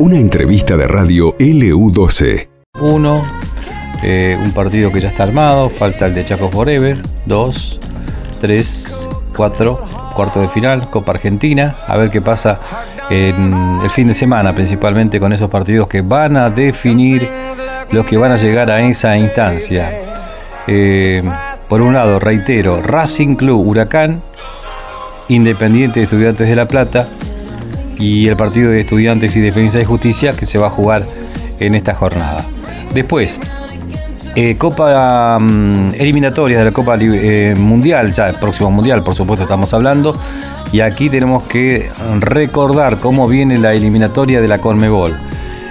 Una entrevista de radio LU12. Uno, eh, un partido que ya está armado, falta el de Chaco Forever. Dos, tres, cuatro, cuarto de final, Copa Argentina. A ver qué pasa en el fin de semana, principalmente con esos partidos que van a definir los que van a llegar a esa instancia. Eh, por un lado, reitero, Racing Club Huracán, Independiente de Estudiantes de La Plata y el partido de Estudiantes y Defensa y Justicia que se va a jugar en esta jornada. Después, eh, Copa mm, eliminatoria de la Copa eh, Mundial, ya el próximo Mundial, por supuesto, estamos hablando. Y aquí tenemos que recordar cómo viene la eliminatoria de la Conmebol.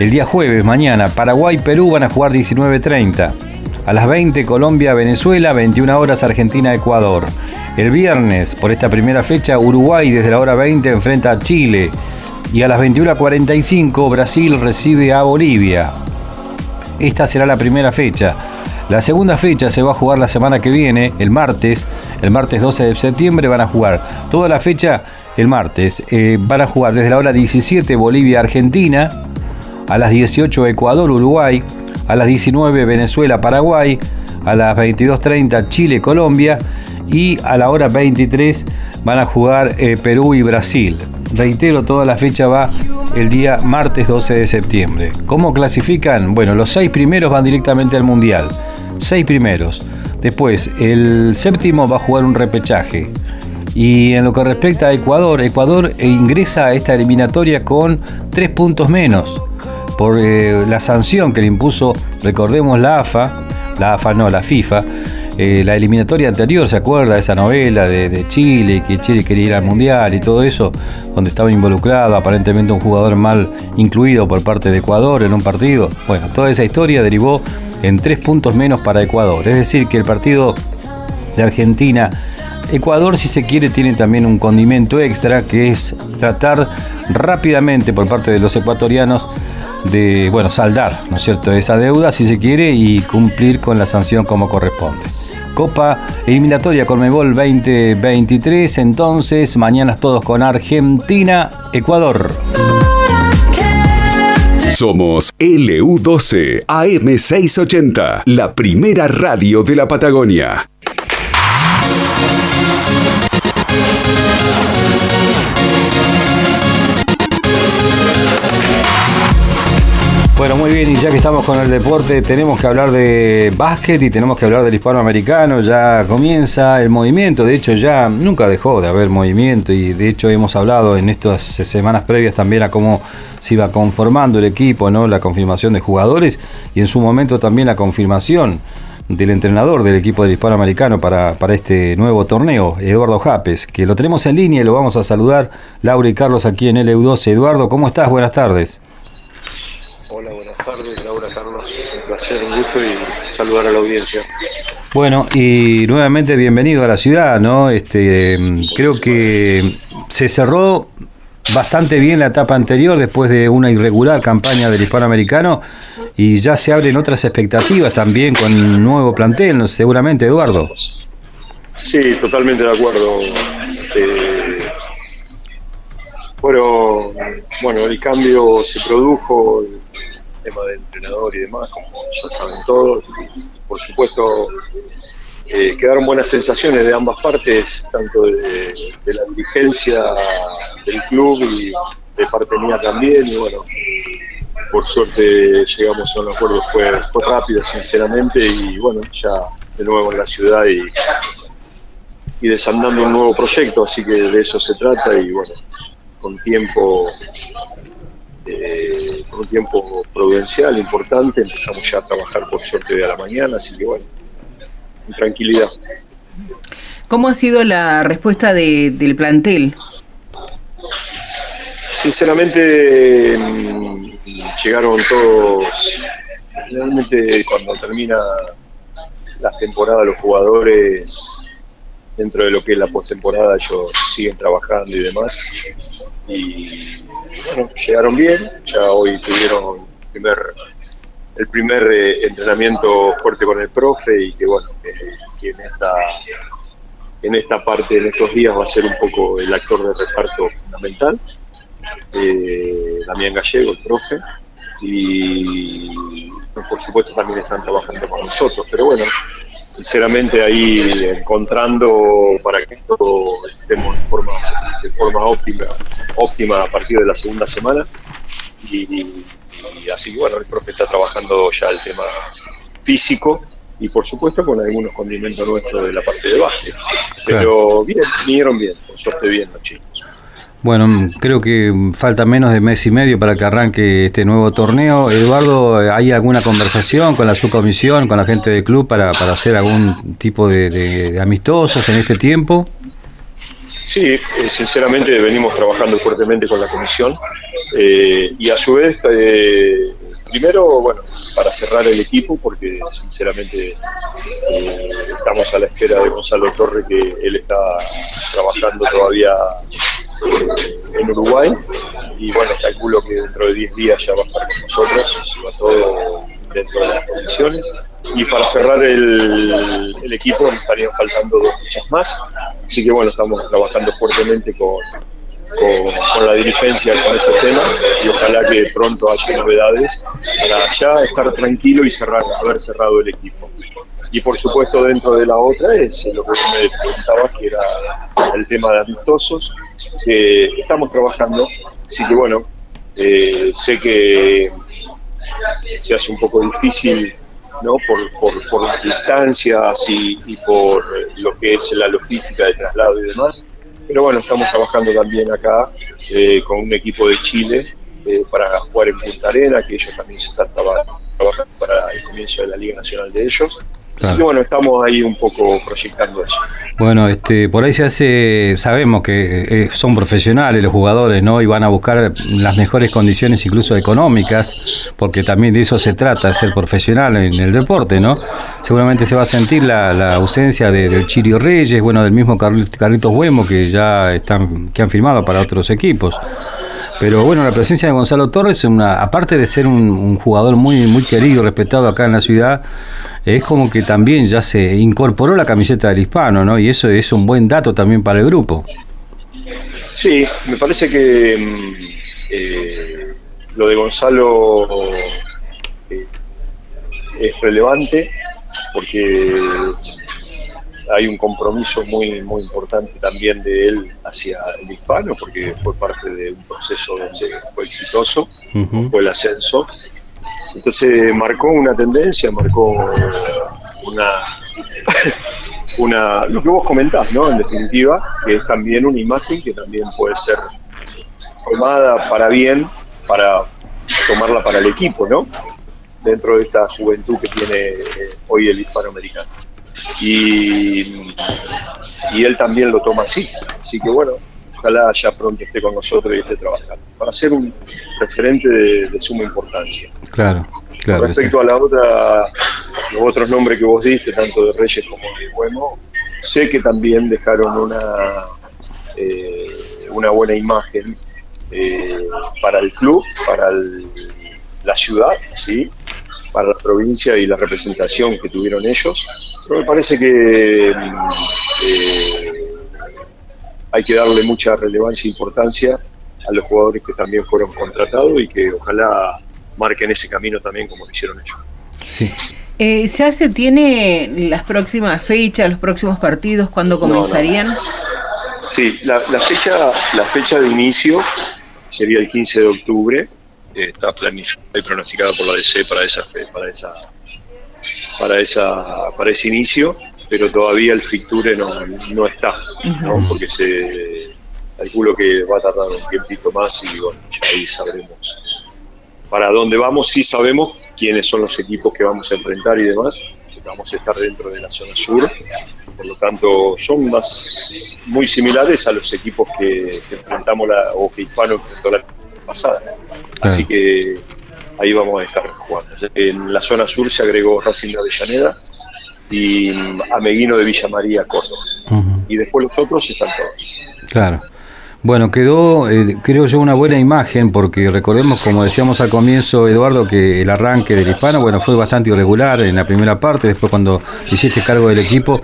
El día jueves, mañana, Paraguay-Perú van a jugar 19.30. A las 20, Colombia-Venezuela, 21 horas, Argentina-Ecuador. El viernes, por esta primera fecha, Uruguay desde la hora 20 enfrenta a Chile. Y a las 21.45, Brasil recibe a Bolivia. Esta será la primera fecha. La segunda fecha se va a jugar la semana que viene, el martes. El martes 12 de septiembre van a jugar toda la fecha el martes. Eh, van a jugar desde la hora 17 Bolivia-Argentina, a las 18 Ecuador-Uruguay, a las 19 Venezuela-Paraguay, a las 22.30 Chile-Colombia y a la hora 23 van a jugar eh, Perú y Brasil. Reitero, toda la fecha va el día martes 12 de septiembre. ¿Cómo clasifican? Bueno, los seis primeros van directamente al Mundial. Seis primeros. Después, el séptimo va a jugar un repechaje. Y en lo que respecta a Ecuador, Ecuador ingresa a esta eliminatoria con tres puntos menos por eh, la sanción que le impuso, recordemos, la AFA, la AFA no, la FIFA, eh, la eliminatoria anterior, ¿se acuerda? Esa novela de, Chile, que Chile quería ir al Mundial y todo eso, donde estaba involucrado aparentemente un jugador mal incluido por parte de Ecuador en un partido. Bueno, toda esa historia derivó en tres puntos menos para Ecuador. Es decir, que el partido de Argentina Ecuador, si se quiere, tiene también un condimento extra que es tratar rápidamente por parte de los ecuatorianos de, bueno, saldar, ¿no es cierto?, esa deuda, si se quiere, y cumplir con la sanción como corresponde. Copa Eliminatoria Conmebol 2023. Entonces, mañana todos con Argentina, Ecuador. Somos LU12 AM680, la primera radio de la Patagonia. Bueno, muy bien, y ya que estamos con el deporte, tenemos que hablar de básquet y tenemos que hablar del hispanoamericano. Ya comienza el movimiento, de hecho ya nunca dejó de haber movimiento y de hecho hemos hablado en estas semanas previas también a cómo se iba conformando el equipo, ¿no? La confirmación de jugadores y en su momento también la confirmación del entrenador del equipo del hispanoamericano para, para este nuevo torneo, Eduardo Japes, que lo tenemos en línea y lo vamos a saludar, Laura y Carlos aquí en LU12. Eduardo, ¿cómo estás? Buenas tardes. Hola, buenas tardes, Laura Carlos. Un placer, un gusto y saludar a la audiencia. Bueno, y nuevamente bienvenido a la ciudad, ¿no? Este, creo que se cerró bastante bien la etapa anterior después de una irregular campaña del hispanoamericano y ya se abren otras expectativas también con un nuevo plantel, seguramente, Eduardo. Sí, totalmente de acuerdo. Eh, bueno, bueno, el cambio se produjo, tema de entrenador y demás, como ya saben todos. por supuesto, eh, quedaron buenas sensaciones de ambas partes, tanto de, la dirigencia del club y de parte mía también. Y bueno, por suerte llegamos a un acuerdo, fue, fue rápido, sinceramente, y bueno, ya de nuevo en la ciudad y, y desandando un nuevo proyecto, así que de eso se trata y bueno, con tiempo eh, con un tiempo prudencial importante, empezamos ya a trabajar por suerte de a la mañana, así que bueno, en tranquilidad. ¿Cómo ha sido la respuesta del plantel? Sinceramente, mm, llegaron todos, realmente cuando termina la temporada los jugadores, dentro de lo que es la postemporada, ellos siguen trabajando y demás. Y bueno, llegaron bien, ya hoy tuvieron el primer, el primer eh, entrenamiento fuerte con el profe y que bueno, que, en esta en esta parte, en estos días va a ser un poco el actor de reparto fundamental. eh, Damián Gallego, el profe, y por supuesto también están trabajando con nosotros, pero bueno, sinceramente ahí encontrando para que todo estemos de forma, de forma óptima, óptima a partir de la segunda semana y, así bueno, el profe está trabajando ya el tema físico y por supuesto con algunos condimentos nuestros de la parte de básquet. Pero bien, vinieron bien, por suerte bien los chicos. Bueno, creo que falta menos de mes y medio para que arranque este nuevo torneo. Eduardo, ¿hay alguna conversación con la subcomisión, con la gente del club para, para hacer algún tipo de, amistosos en este tiempo? Sí, eh, sinceramente venimos trabajando fuertemente con la comisión eh, y a su vez, eh, primero, bueno, para cerrar el equipo, porque sinceramente estamos a la espera de Gonzalo Torre, que él está trabajando todavía en Uruguay y bueno, calculo que dentro de 10 días ya va a estar con nosotros, va todo dentro de las condiciones. Y para cerrar el, el equipo nos estarían faltando dos fechas más, así que bueno, estamos trabajando fuertemente con, con, la dirigencia con ese tema y ojalá que pronto haya novedades para ya estar tranquilo y cerrar, haber cerrado el equipo. Y por supuesto dentro de la otra es lo que me preguntabas, que era el tema de amistosos, que estamos trabajando, así que bueno, eh, sé que se hace un poco difícil ¿no? por, por, las distancias y, por lo que es la logística de traslado y demás, pero bueno, estamos trabajando también acá eh, con un equipo de Chile eh, para jugar en Punta Arena, que ellos también se están trabajando para el comienzo de la Liga Nacional de ellos. Así que bueno, estamos ahí un poco proyectando eso. Bueno, este, por ahí se hace, sabemos que eh, son profesionales los jugadores, ¿no? Y van a buscar las mejores condiciones, incluso económicas, porque también de eso se trata, ser profesional en el deporte, ¿no? Seguramente se va a sentir la, ausencia de, del Chirio Reyes, bueno, del mismo Carlitos Huemo, que ya están, que han firmado para otros equipos. Pero bueno, la presencia de Gonzalo Torres, una, aparte de ser un, jugador muy, muy querido, respetado acá en la ciudad, es como que también ya se incorporó la camiseta del hispano, ¿no? Y eso es un buen dato también para el grupo. Sí, me parece que mm, eh, lo de Gonzalo eh, es relevante porque hay un compromiso muy, muy importante también de él hacia el hispano, porque fue parte de un proceso donde fue exitoso, fue el ascenso. Entonces marcó una tendencia, marcó una, una, lo que vos comentás, ¿no? En definitiva, que es también una imagen que también puede ser tomada para bien, para tomarla para el equipo, ¿no? Dentro de esta juventud que tiene eh, hoy el hispanoamericano y, y él también lo toma así. Así que bueno, ojalá ya pronto esté con nosotros y esté trabajando. Para ser un referente de, suma importancia. Claro, claro. respecto a la otra, los otros nombres que vos diste, tanto de Reyes como de Huemo, sé que también dejaron una, eh, una buena imagen eh, para el club, para la ciudad, ¿sí? para la provincia y la representación que tuvieron ellos. Pero me parece que mm, eh, hay que darle mucha relevancia e importancia a los jugadores que también fueron contratados y que ojalá marquen ese camino también como lo hicieron ellos. Sí. Eh, ¿Ya se tiene las próximas fechas, los próximos partidos, cuándo comenzarían? Sí, la, la, fecha, la fecha de inicio sería el 15 de octubre está planificado y pronosticado por la DC para esa para esa para esa para ese inicio pero todavía el fixture no, no está ¿no? porque se calculo que va a tardar un tiempito más y bueno ya ahí sabremos para dónde vamos. Sí sabemos quiénes son los equipos que vamos a enfrentar y demás vamos a estar dentro de la zona sur. Por lo tanto son más muy similares a los equipos que, enfrentamos la, o que Hispano enfrentó la pasada. Así que ahí vamos a estar jugando. En la zona sur se agregó Racing de Avellaneda y Ameguino de Villa María Córdoba. Y después los otros están todos. Claro. Bueno, quedó, eh, creo yo, una buena imagen porque recordemos, como decíamos al comienzo, Eduardo, que el arranque del hispano, bueno, fue bastante irregular en la primera parte, después cuando hiciste cargo del equipo,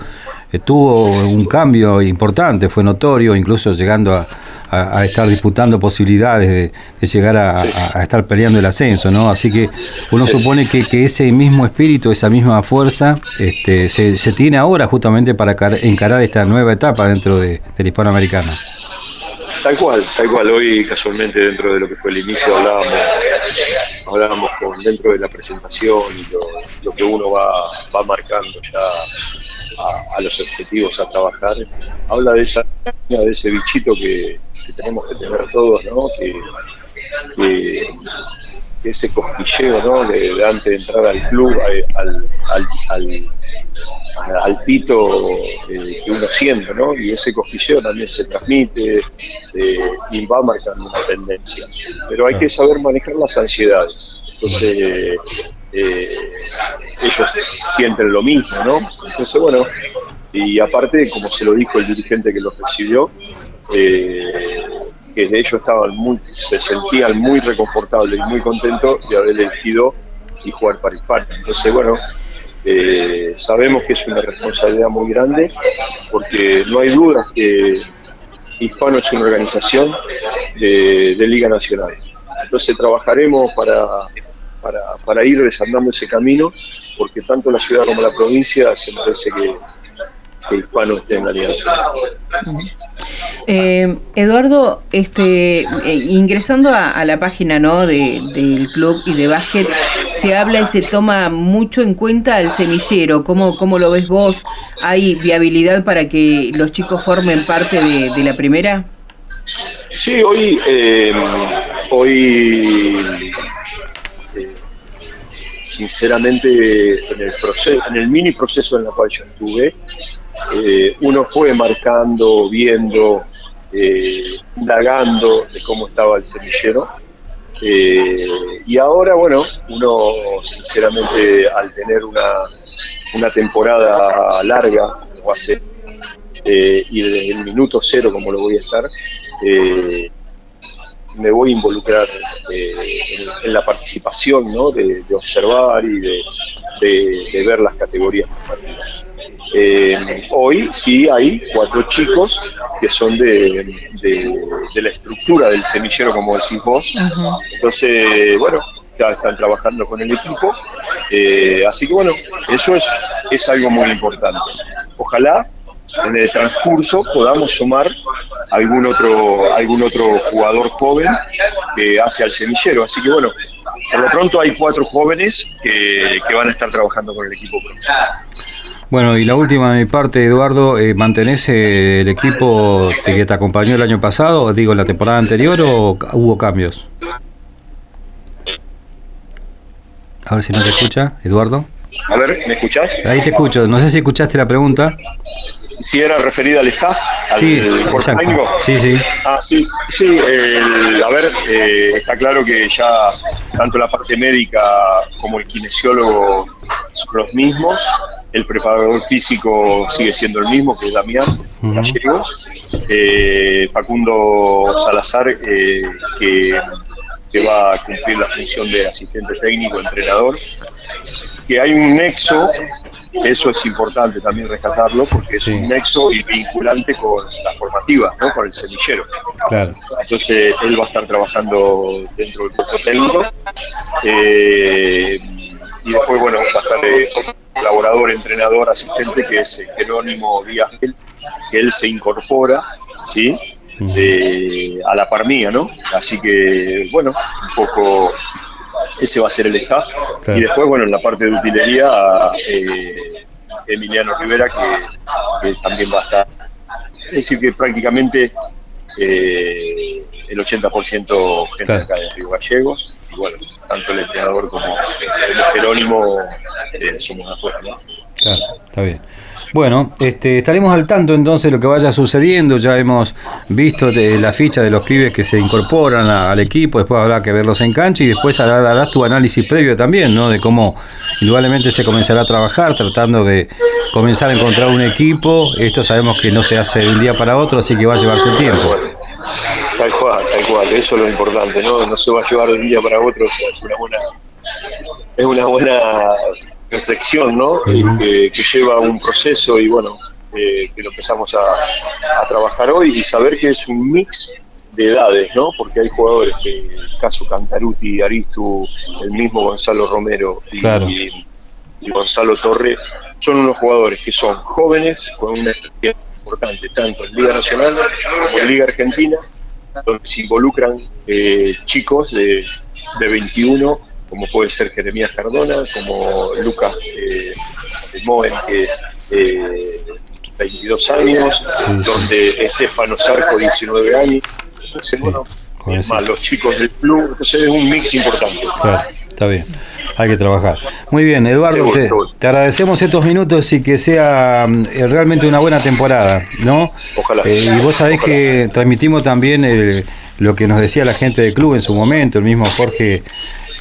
eh, tuvo un cambio importante, fue notorio, incluso llegando a, a, estar disputando posibilidades de, llegar a, estar peleando el ascenso, ¿no? Así que uno supone que, que, ese mismo espíritu, esa misma fuerza, este, se, se tiene ahora justamente para encarar esta nueva etapa dentro de, del hispanoamericano. Tal cual, tal cual. Hoy casualmente dentro de lo que fue el inicio hablábamos, hablábamos con dentro de la presentación y lo, que uno va, va marcando ya a, los objetivos a trabajar. Habla de esa de ese bichito que, tenemos que tener todos, ¿no? Que, ese cosquilleo, ¿no? De, antes de entrar al club, al, al al pito eh, que uno siente, ¿no? Y ese cosquilleo también se transmite eh, y va marcando una tendencia. Pero hay que saber manejar las ansiedades. Entonces, eh, ellos sienten lo mismo, ¿no? Entonces, bueno, y aparte, como se lo dijo el dirigente que los recibió, que de ellos estaban muy, se sentían muy reconfortables y muy contentos de haber elegido y jugar para Hispania. Entonces, bueno, eh, sabemos que es una responsabilidad muy grande porque no hay duda que Hispano es una organización de, Liga Nacional. Entonces trabajaremos para, para, ir desandando ese camino porque tanto la ciudad como la provincia se merece que, que Hispano esté en la Nacional. Eh, Eduardo, este, eh, ingresando a, la página ¿no? del club y de básquet, se habla y se toma mucho en cuenta al semillero. ¿Cómo, cómo lo ves vos? ¿Hay viabilidad para que los chicos formen parte de, la primera? Sí, hoy, eh, hoy sinceramente, en el, proceso, en el mini proceso en el cual yo estuve, uno fue marcando, viendo, eh, indagando de cómo estaba el semillero. Eh, y ahora, bueno, uno sinceramente al tener una, una temporada larga, como hace, eh, y desde el minuto cero como lo voy a estar, me voy a involucrar en, la participación, ¿no? de, observar y de, de, ver las categorías eh, hoy sí hay cuatro chicos que son de, de, la estructura del semillero, como decís vos. Entonces, bueno, ya están trabajando con el equipo. Eh, así que bueno, eso es, es algo muy importante. Ojalá en el transcurso podamos sumar algún otro algún otro jugador joven que hace al semillero. Así que bueno, por lo pronto hay cuatro jóvenes que, que van a estar trabajando con el equipo profesional. Bueno, y la última de mi parte, Eduardo, eh, ¿mantenés eh, el equipo que te acompañó el año pasado, digo, la temporada anterior, o hubo cambios? A ver si no te escucha, Eduardo. A ver, ¿me escuchás? Ahí te escucho, no sé si escuchaste la pregunta si era referida al staff, al sí. Sí, sí. Ah, sí, sí. a ver, eh, está claro que ya tanto la parte médica como el kinesiólogo son los mismos. El preparador físico sigue siendo el mismo, que es Damián Gallegos. Eh, Facundo Salazar, eh, que, que va a cumplir la función de asistente técnico, entrenador. Que hay un nexo eso es importante también rescatarlo porque es un nexo y vinculante con la formativa, ¿no? con el semillero. Entonces él va a estar trabajando dentro del cuerpo técnico eh, y después bueno va a estar eh, colaborador, entrenador, asistente que es Jerónimo Díaz, que él se incorpora, ¿sí? A la par mía, ¿no? Así que, bueno, un poco ese va a ser el staff. Y después, bueno, en la parte de utilería, eh, Emiliano Rivera, que, también va a estar. Es decir, que prácticamente eh, el 80% gente acá de Río Gallegos. Y bueno, tanto el entrenador como el Jerónimo eh, somos afuera, ¿no? Claro, está bien. Bueno, este, estaremos al tanto entonces de lo que vaya sucediendo. Ya hemos visto de la ficha de los pibes que se incorporan al equipo. Después habrá que verlos en cancha y después harás tu análisis previo también, ¿no? De cómo indudablemente se comenzará a trabajar tratando de comenzar a encontrar un equipo. Esto sabemos que no se hace de un día para otro, así que va a llevar su tiempo. Tal cual, tal cual. Eso es lo importante, ¿no? No se va a llevar de un día para otro. es una buena, es una buena reflexión, ¿no? que, lleva un proceso y bueno, eh, que lo empezamos a, trabajar hoy y saber que es un mix edades, ¿no? Porque hay jugadores que, el caso Cantaruti, Aristu, el mismo Gonzalo Romero y, Gonzalo Torre, son unos jugadores que son jóvenes, con una experiencia importante, tanto en Liga Nacional como en Liga Argentina, donde se involucran eh, chicos de, de 21 como puede ser Jeremías Cardona, como Lucas eh, Moen, que eh, 22 años, donde Estefano Sarco, 19 años. Entonces, bueno, es más, los chicos del club, entonces es un mix importante. Claro, está bien. Hay que trabajar. Muy bien, Eduardo, te, agradecemos estos minutos y que sea eh, realmente una buena temporada, ¿no? Ojalá. Eh, y vos sabés que transmitimos también lo que nos decía la gente del club en su momento, el mismo Jorge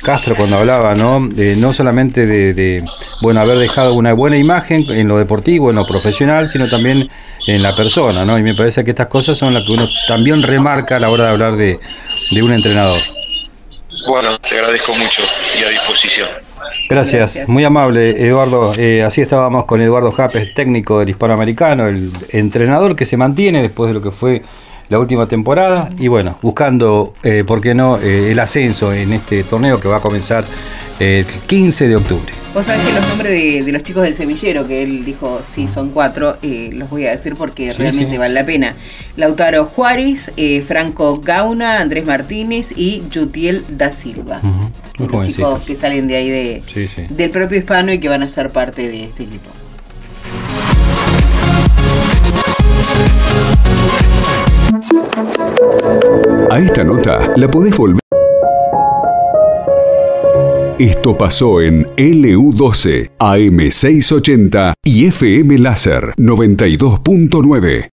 Castro cuando hablaba, ¿no? no solamente de, bueno, haber dejado una buena imagen en lo deportivo, en lo profesional, sino también en la persona, ¿no? Y me parece que estas cosas son las que uno también remarca a la hora de hablar de, un entrenador. Bueno, te agradezco mucho y a disposición. Gracias, muy amable Eduardo. Eh, así estábamos con Eduardo Japes, técnico del hispanoamericano, el entrenador que se mantiene después de lo que fue la última temporada y bueno, buscando, eh, ¿por qué no?, eh, el ascenso en este torneo que va a comenzar el 15 de octubre. Vos sabés que los nombres de, los chicos del semillero, que él dijo, sí, son cuatro, eh, los voy a decir porque realmente vale la pena. Lautaro Juárez, Franco Gauna, Andrés Martínez y Yutiel da Silva. los chicos que salen de ahí de, del propio hispano y que van a ser parte de este equipo. A esta nota la podés volver. Esto pasó en LU12, AM680 y FM Láser 92.9.